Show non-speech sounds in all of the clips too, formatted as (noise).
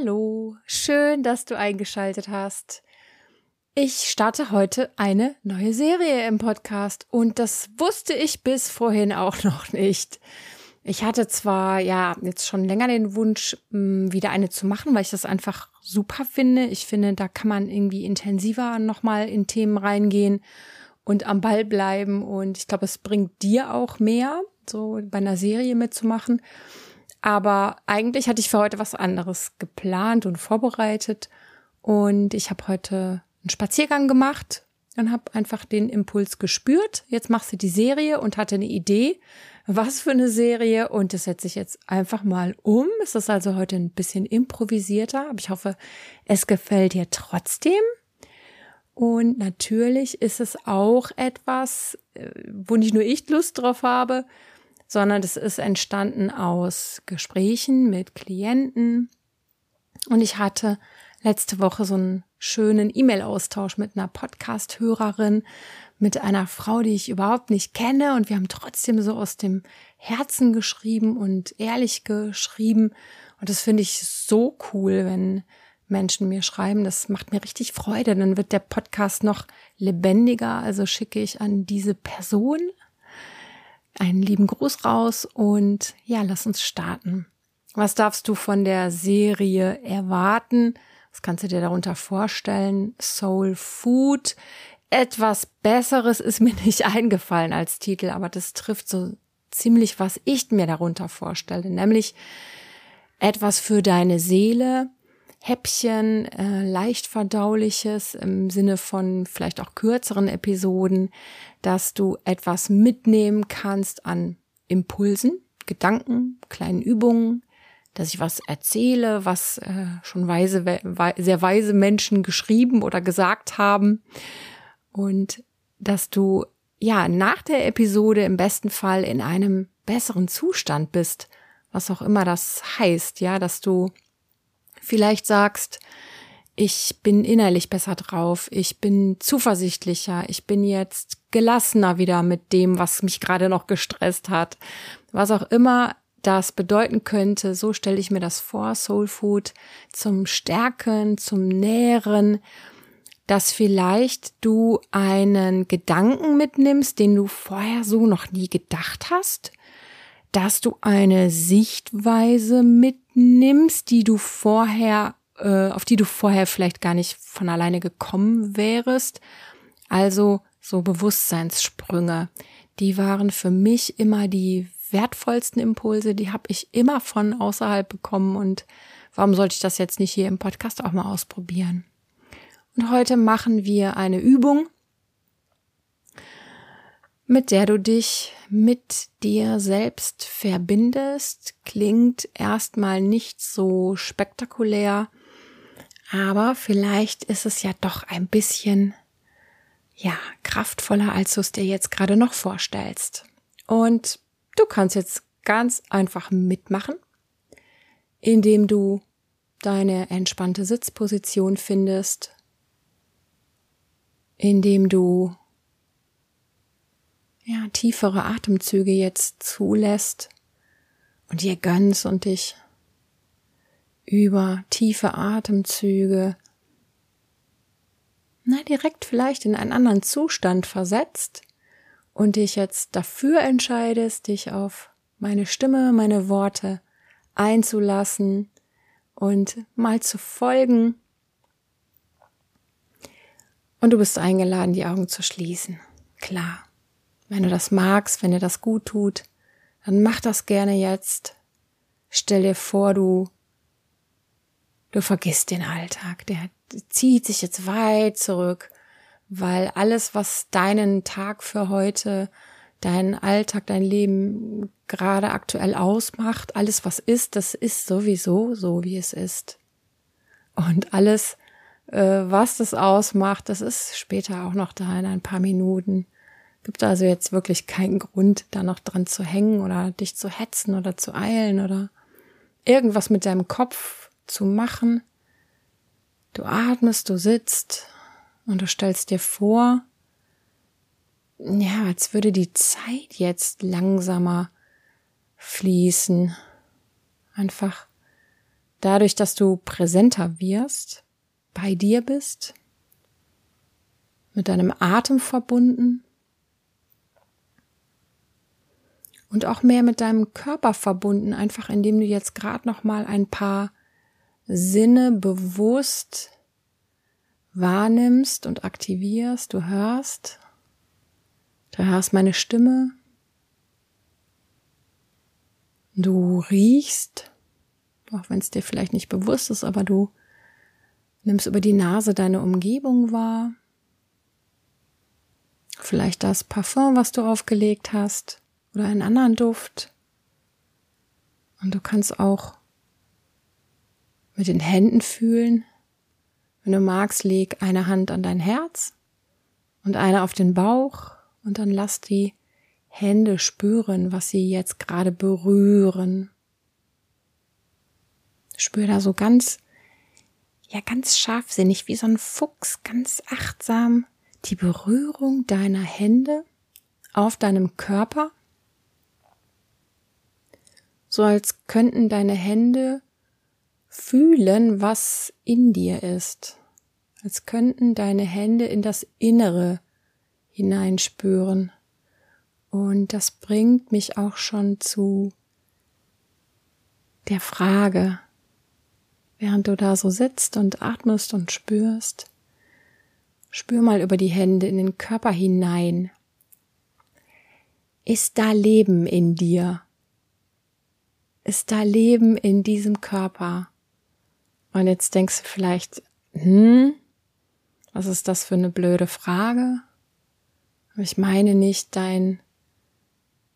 Hallo, schön, dass du eingeschaltet hast. Ich starte heute eine neue Serie im Podcast und das wusste ich bis vorhin auch (laughs) noch nicht. Ich hatte zwar ja jetzt schon länger den Wunsch, mm, wieder eine zu machen, weil ich das einfach super finde. Ich finde, da kann man irgendwie intensiver nochmal in Themen reingehen und am Ball bleiben. Und ich glaube, es bringt dir auch mehr, so bei einer Serie mitzumachen. Aber eigentlich hatte ich für heute was anderes geplant und vorbereitet. Und ich habe heute einen Spaziergang gemacht und habe einfach den Impuls gespürt. Jetzt machst du die Serie und hatte eine Idee. Was für eine Serie und das setze ich jetzt einfach mal um. Es ist also heute ein bisschen improvisierter, aber ich hoffe, es gefällt dir trotzdem. Und natürlich ist es auch etwas, äh, wo nicht nur ich Lust drauf habe, sondern es ist entstanden aus Gesprächen mit Klienten. Und ich hatte letzte Woche so einen schönen E-Mail-Austausch mit einer Podcast-Hörerin, mit einer Frau, die ich überhaupt nicht kenne. Und wir haben trotzdem so aus dem Herzen geschrieben und ehrlich geschrieben. Und das finde ich so cool, wenn Menschen mir schreiben. Das macht mir richtig Freude. Dann wird der Podcast noch lebendiger. Also schicke ich an diese Person einen lieben Gruß raus und ja, lass uns starten. Was darfst du von der Serie erwarten? Was kannst du dir darunter vorstellen? Soul Food. Etwas Besseres ist mir (laughs) nicht eingefallen als Titel, aber das trifft so ziemlich, was ich mir darunter vorstelle, nämlich etwas für deine Seele, Häppchen, äh, leicht verdauliches im Sinne von vielleicht auch kürzeren Episoden, dass du etwas mitnehmen kannst an Impulsen, Gedanken, kleinen Übungen, dass ich was erzähle, was äh, schon weise, we sehr weise Menschen geschrieben oder gesagt haben. Und dass du ja nach der Episode im besten Fall in einem besseren Zustand bist, was auch immer das heißt, ja, dass du vielleicht sagst, ich bin innerlich besser drauf, ich bin zuversichtlicher, ich bin jetzt gelassener wieder mit dem, was mich gerade noch gestresst hat. Was auch immer das bedeuten könnte, so stelle ich mir das vor, Soul Food zum Stärken, zum Nähren, dass vielleicht du einen Gedanken mitnimmst, den du vorher so noch nie gedacht hast, dass du eine Sichtweise mitnimmst, die du vorher, äh, auf die du vorher vielleicht gar nicht von alleine gekommen wärest. Also so Bewusstseinssprünge. Die waren für mich immer die wertvollsten Impulse, die habe ich immer von außerhalb bekommen und warum sollte ich das jetzt nicht hier im Podcast auch mal ausprobieren? Und heute machen wir eine Übung, mit der du dich mit dir selbst verbindest. Klingt erstmal nicht so spektakulär, aber vielleicht ist es ja doch ein bisschen, ja, kraftvoller, als du es dir jetzt gerade noch vorstellst. Und du kannst jetzt ganz einfach mitmachen, indem du deine entspannte Sitzposition findest, indem du ja, tiefere Atemzüge jetzt zulässt und dir gönnst und dich über tiefe Atemzüge na, direkt vielleicht in einen anderen Zustand versetzt und dich jetzt dafür entscheidest, dich auf meine Stimme, meine Worte einzulassen und mal zu folgen. Und du bist eingeladen, die Augen zu schließen. Klar. Wenn du das magst, wenn dir das gut tut, dann mach das gerne jetzt. Stell dir vor, du, du vergisst den Alltag. Der zieht sich jetzt weit zurück, weil alles, was deinen Tag für heute, deinen Alltag, dein Leben gerade aktuell ausmacht, alles, was ist, das ist sowieso so, wie es ist. Und alles, äh, was das ausmacht, das ist später auch noch da in ein paar Minuten. Gibt also jetzt wirklich keinen Grund, da noch dran zu hängen oder dich zu hetzen oder zu eilen oder irgendwas mit deinem Kopf zu machen. Du atmest, du sitzt und du stellst dir vor, ja, als würde die Zeit jetzt langsamer fließen. Einfach dadurch, dass du präsenter wirst, bei dir bist, mit deinem Atem verbunden und auch mehr mit deinem Körper verbunden, einfach indem du jetzt gerade noch mal ein paar Sinne bewusst wahrnimmst und aktivierst. Du hörst, du hörst meine Stimme, du riechst, auch wenn es dir vielleicht nicht bewusst ist, aber du nimmst über die Nase deine Umgebung wahr. Vielleicht das Parfum, was du aufgelegt hast oder einen anderen Duft. Und du kannst auch mit den Händen fühlen. Wenn du magst, leg eine Hand an dein Herz und eine auf den Bauch und dann lass die Hände spüren, was sie jetzt gerade berühren. Spür da so ganz, ja, ganz scharfsinnig, wie so ein Fuchs, ganz achtsam die Berührung deiner Hände auf deinem Körper so als könnten deine Hände fühlen, was in dir ist, als könnten deine Hände in das Innere hineinspüren. Und das bringt mich auch schon zu der Frage, während du da so sitzt und atmest und spürst, spür mal über die Hände in den Körper hinein. Ist da Leben in dir? Ist da Leben in diesem Körper? Und jetzt denkst du vielleicht, hm, was ist das für eine blöde Frage? Ich meine nicht dein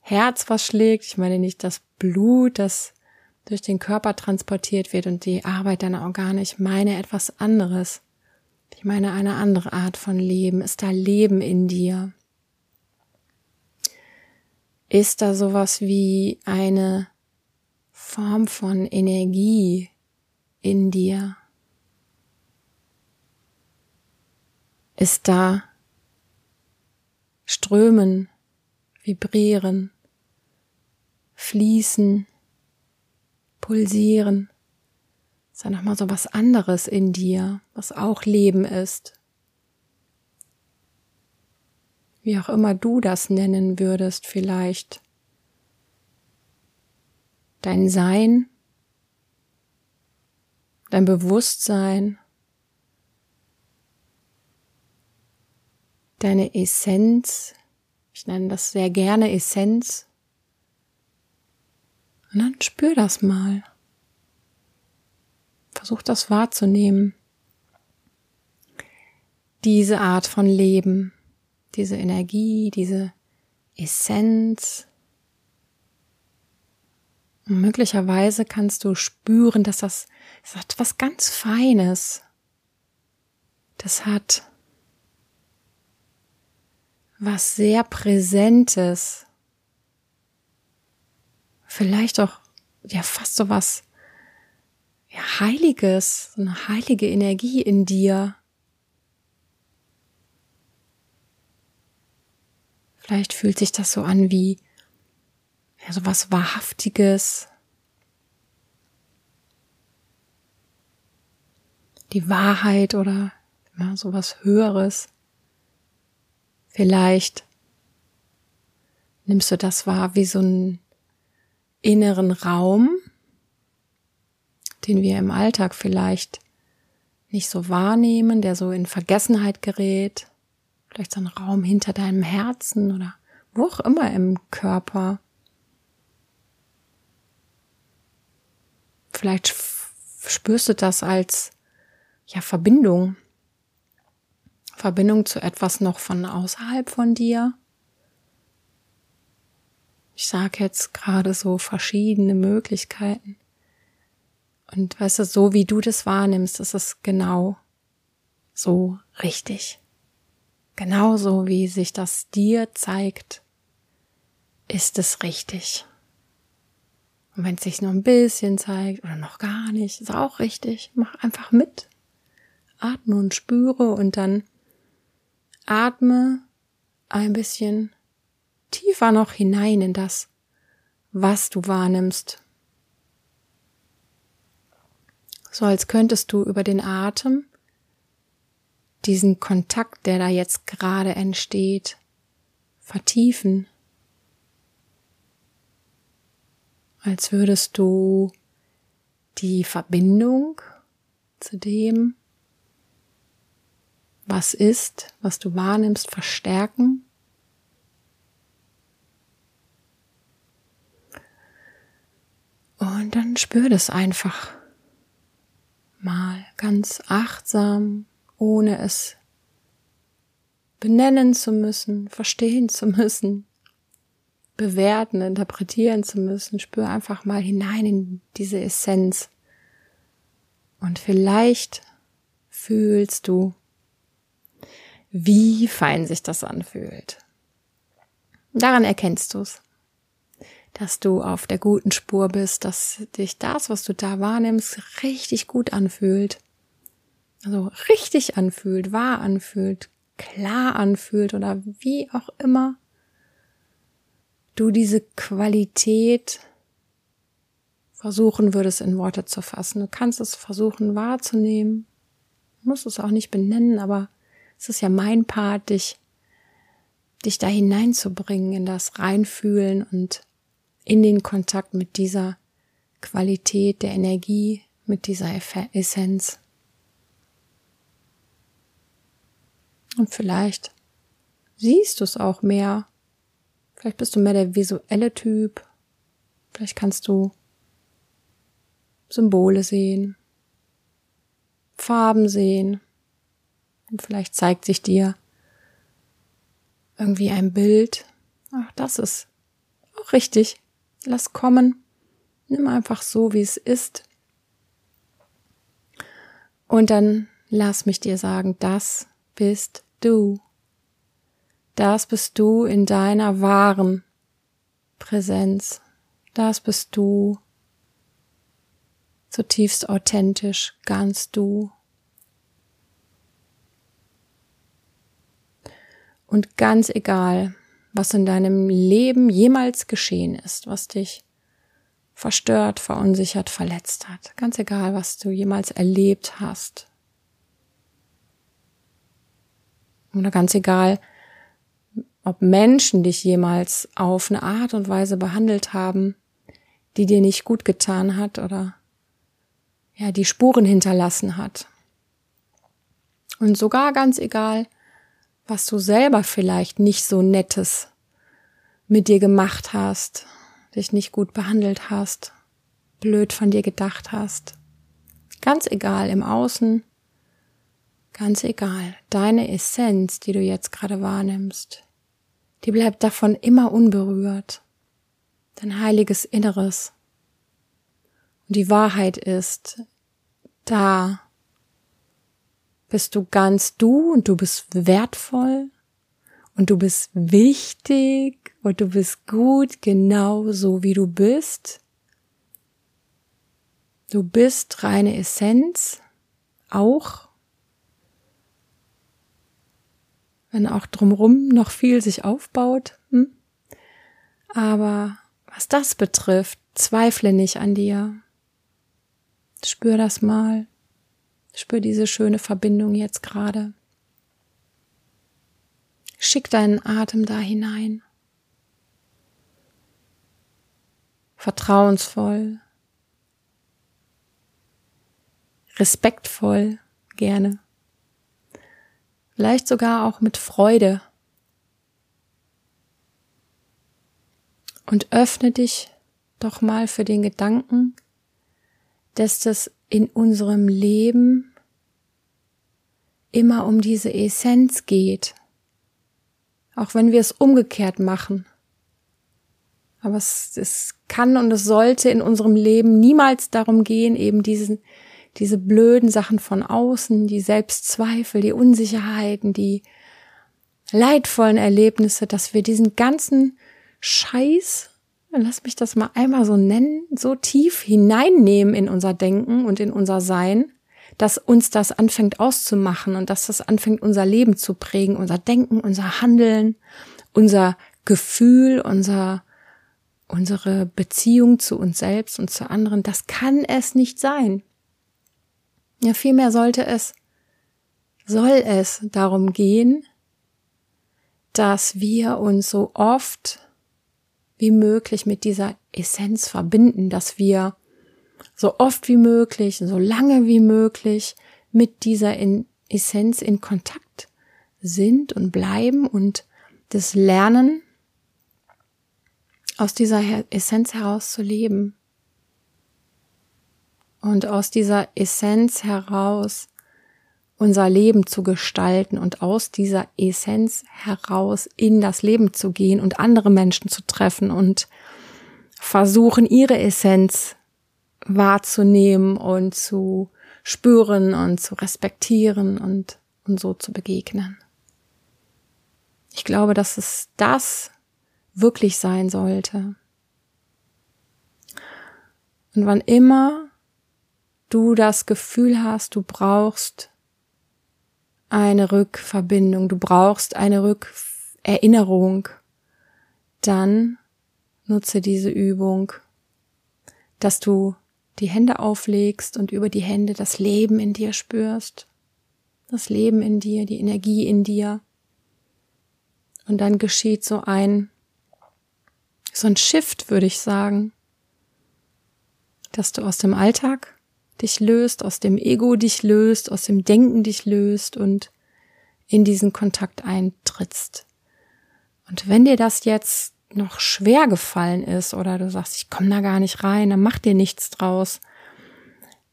Herz, was schlägt, ich meine nicht das Blut, das durch den Körper transportiert wird und die Arbeit deiner Organe, ich meine etwas anderes. Ich meine eine andere Art von Leben. Ist da Leben in dir? Ist da sowas wie eine Form von Energie in dir ist da. Strömen, vibrieren, fließen, pulsieren. Ist da nochmal so was anderes in dir, was auch Leben ist. Wie auch immer du das nennen würdest, vielleicht dein Sein, dein Bewusstsein, deine Essenz, ich nenne das sehr gerne Essenz, und dann spür das mal. Versuch das wahrzunehmen. Diese Art von Leben, diese Energie, diese Essenz, und möglicherweise kannst du spüren, dass das, das hat was ganz Feines. Das hat was sehr Präsentes. Vielleicht auch, ja, fast so was, ja, Heiliges, so eine heilige Energie in dir. Vielleicht fühlt sich das so an wie ja, so was Wahrhaftiges. Die Wahrheit oder ja, so was Höheres. Vielleicht nimmst du das wahr wie so einen inneren Raum, den wir im Alltag vielleicht nicht so wahrnehmen, der so in Vergessenheit gerät. Vielleicht so ein Raum hinter deinem Herzen oder wo auch immer im Körper. Vielleicht spürst du das als ja Verbindung. Verbindung zu etwas noch von außerhalb von dir. Ich sage jetzt gerade so verschiedene Möglichkeiten. Und weißt du, so wie du das wahrnimmst, ist es genau so richtig. Genauso wie sich das dir zeigt, ist es richtig. Und wenn es sich nur ein bisschen zeigt oder noch gar nicht, ist auch richtig. Mach einfach mit. Atme und spüre und dann atme ein bisschen tiefer noch hinein in das, was du wahrnimmst. So als könntest du über den Atem diesen Kontakt, der da jetzt gerade entsteht, vertiefen. Als würdest du die Verbindung zu dem, was ist, was du wahrnimmst, verstärken. Und dann spür das einfach mal ganz achtsam, ohne es benennen zu müssen, verstehen zu müssen, bewerten, interpretieren zu müssen. Spür einfach mal hinein in diese Essenz. Und vielleicht fühlst du, wie fein sich das anfühlt. Daran erkennst du es, dass du auf der guten Spur bist, dass dich das, was du da wahrnimmst, richtig gut anfühlt. Also richtig anfühlt, wahr anfühlt, klar anfühlt oder wie auch immer du diese Qualität versuchen würdest in Worte zu fassen. Du kannst es versuchen wahrzunehmen, du musst es auch nicht benennen, aber es ist ja mein Part, dich, dich da hineinzubringen in das Reinfühlen und in den Kontakt mit dieser Qualität der Energie, mit dieser Essenz. Und vielleicht siehst du es auch mehr. Vielleicht bist du mehr der visuelle Typ. Vielleicht kannst du Symbole sehen, Farben sehen. Und vielleicht zeigt sich dir irgendwie ein Bild. Ach, das ist auch richtig. Lass kommen. Nimm einfach so, wie es ist. Und dann lass mich dir sagen, das bist du. Das bist du in deiner wahren Präsenz. Das bist du zutiefst authentisch, ganz du. Und ganz egal, was in deinem Leben jemals geschehen ist, was dich verstört, verunsichert, verletzt hat, ganz egal, was du jemals erlebt hast, oder ganz egal, ob Menschen dich jemals auf eine Art und Weise behandelt haben, die dir nicht gut getan hat oder ja, die Spuren hinterlassen hat. Und sogar ganz egal, was du selber vielleicht nicht so nettes mit dir gemacht hast, dich nicht gut behandelt hast, blöd von dir gedacht hast. Ganz egal im Außen, ganz egal, deine Essenz, die du jetzt gerade wahrnimmst, die bleibt davon immer unberührt. Dein heiliges Inneres und die Wahrheit ist, da bist du ganz du und du bist wertvoll und du bist wichtig und du bist gut genau so wie du bist. Du bist reine Essenz, auch wenn auch drumrum noch viel sich aufbaut. Hm? Aber was das betrifft, zweifle nicht an dir. Spür das mal. Spür diese schöne Verbindung jetzt gerade. Schick deinen Atem da hinein. Vertrauensvoll. Respektvoll gerne. Vielleicht sogar auch mit Freude. Und öffne dich doch mal für den Gedanken, dass das in unserem Leben immer um diese Essenz geht, auch wenn wir es umgekehrt machen. Aber es, es kann und es sollte in unserem Leben niemals darum gehen, eben diesen, diese blöden Sachen von außen, die Selbstzweifel, die Unsicherheiten, die leidvollen Erlebnisse, dass wir diesen ganzen Scheiß lass mich das mal einmal so nennen, so tief hineinnehmen in unser Denken und in unser Sein, dass uns das anfängt auszumachen und dass das anfängt, unser Leben zu prägen, unser Denken, unser Handeln, unser Gefühl, unser, unsere Beziehung zu uns selbst und zu anderen. Das kann es nicht sein. Ja, vielmehr sollte es, soll es darum gehen, dass wir uns so oft wie möglich mit dieser Essenz verbinden, dass wir so oft wie möglich, so lange wie möglich mit dieser in Essenz in Kontakt sind und bleiben und das Lernen aus dieser Essenz heraus zu leben. Und aus dieser Essenz heraus unser Leben zu gestalten und aus dieser Essenz heraus in das Leben zu gehen und andere Menschen zu treffen und versuchen, ihre Essenz wahrzunehmen und zu spüren und zu respektieren und, und so zu begegnen. Ich glaube, dass es das wirklich sein sollte. Und wann immer du das Gefühl hast, du brauchst eine Rückverbindung, du brauchst eine Rückerinnerung, dann nutze diese Übung, dass du die Hände auflegst und über die Hände das Leben in dir spürst, das Leben in dir, die Energie in dir. Und dann geschieht so ein, so ein Shift, würde ich sagen, dass du aus dem Alltag dich löst, aus dem Ego dich löst, aus dem Denken dich löst und in diesen Kontakt eintrittst. Und wenn dir das jetzt noch schwer gefallen ist oder du sagst, ich komme da gar nicht rein, dann mach dir nichts draus.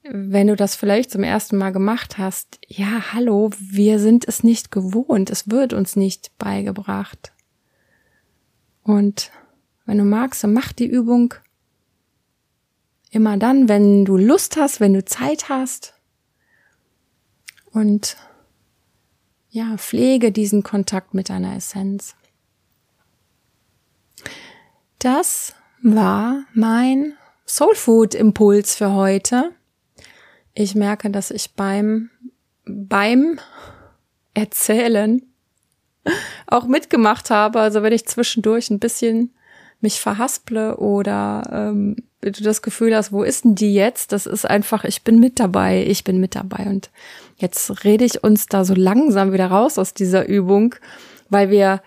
Wenn du das vielleicht zum ersten Mal gemacht hast, ja, hallo, wir sind es nicht gewohnt, es wird uns nicht beigebracht. Und wenn du magst, dann mach die Übung immer dann, wenn du Lust hast, wenn du Zeit hast. Und ja, pflege diesen Kontakt mit deiner Essenz. Das war mein Soulfood Impuls für heute. Ich merke, dass ich beim, beim Erzählen (laughs) auch mitgemacht habe. Also wenn ich zwischendurch ein bisschen mich verhasple oder ähm, du das Gefühl hast, wo ist denn die jetzt? Das ist einfach, ich bin mit dabei, ich bin mit dabei. Und jetzt rede ich uns da so langsam wieder raus aus dieser Übung, weil wir,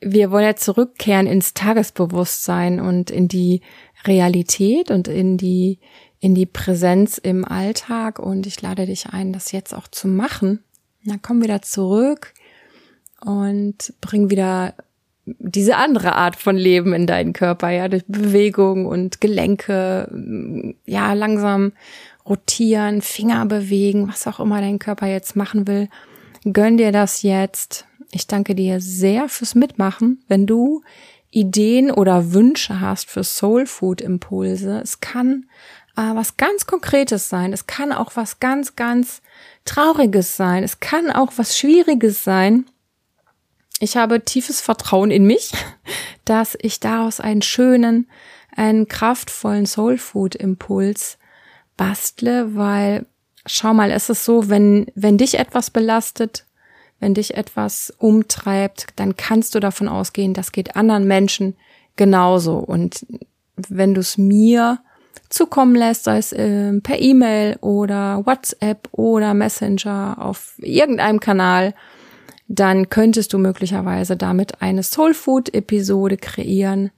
wir wollen ja zurückkehren ins Tagesbewusstsein und in die Realität und in die, in die Präsenz im Alltag. Und ich lade dich ein, das jetzt auch zu machen. dann komm wieder zurück und bring wieder diese andere Art von Leben in deinen Körper, ja, durch Bewegung und Gelenke, ja, langsam rotieren, Finger bewegen, was auch immer dein Körper jetzt machen will. Gönn dir das jetzt. Ich danke dir sehr fürs Mitmachen. Wenn du Ideen oder Wünsche hast für Soul Food Impulse, es kann äh, was ganz Konkretes sein. Es kann auch was ganz, ganz Trauriges sein. Es kann auch was Schwieriges sein ich habe tiefes Vertrauen in mich, (laughs) dass ich daraus einen schönen, einen kraftvollen Soulfood-Impuls bastle, weil schau mal, es ist so, wenn, wenn dich etwas belastet, wenn dich etwas umtreibt, dann kannst du davon ausgehen, das geht anderen Menschen genauso. Und wenn du es mir zukommen lässt, sei es äh, per E-Mail oder WhatsApp oder Messenger auf irgendeinem Kanal, dann könntest du möglicherweise damit eine Soulfood-Episode kreieren,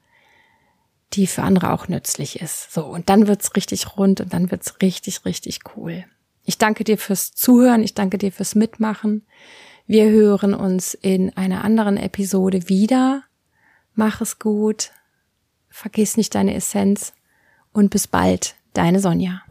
die für andere auch nützlich ist. So, und dann wird's richtig rund und dann wird's richtig, richtig cool. Ich danke dir fürs Zuhören, ich danke dir fürs Mitmachen. Wir hören uns in einer anderen Episode wieder. Mach es gut, vergiss nicht deine Essenz und bis bald, deine Sonja.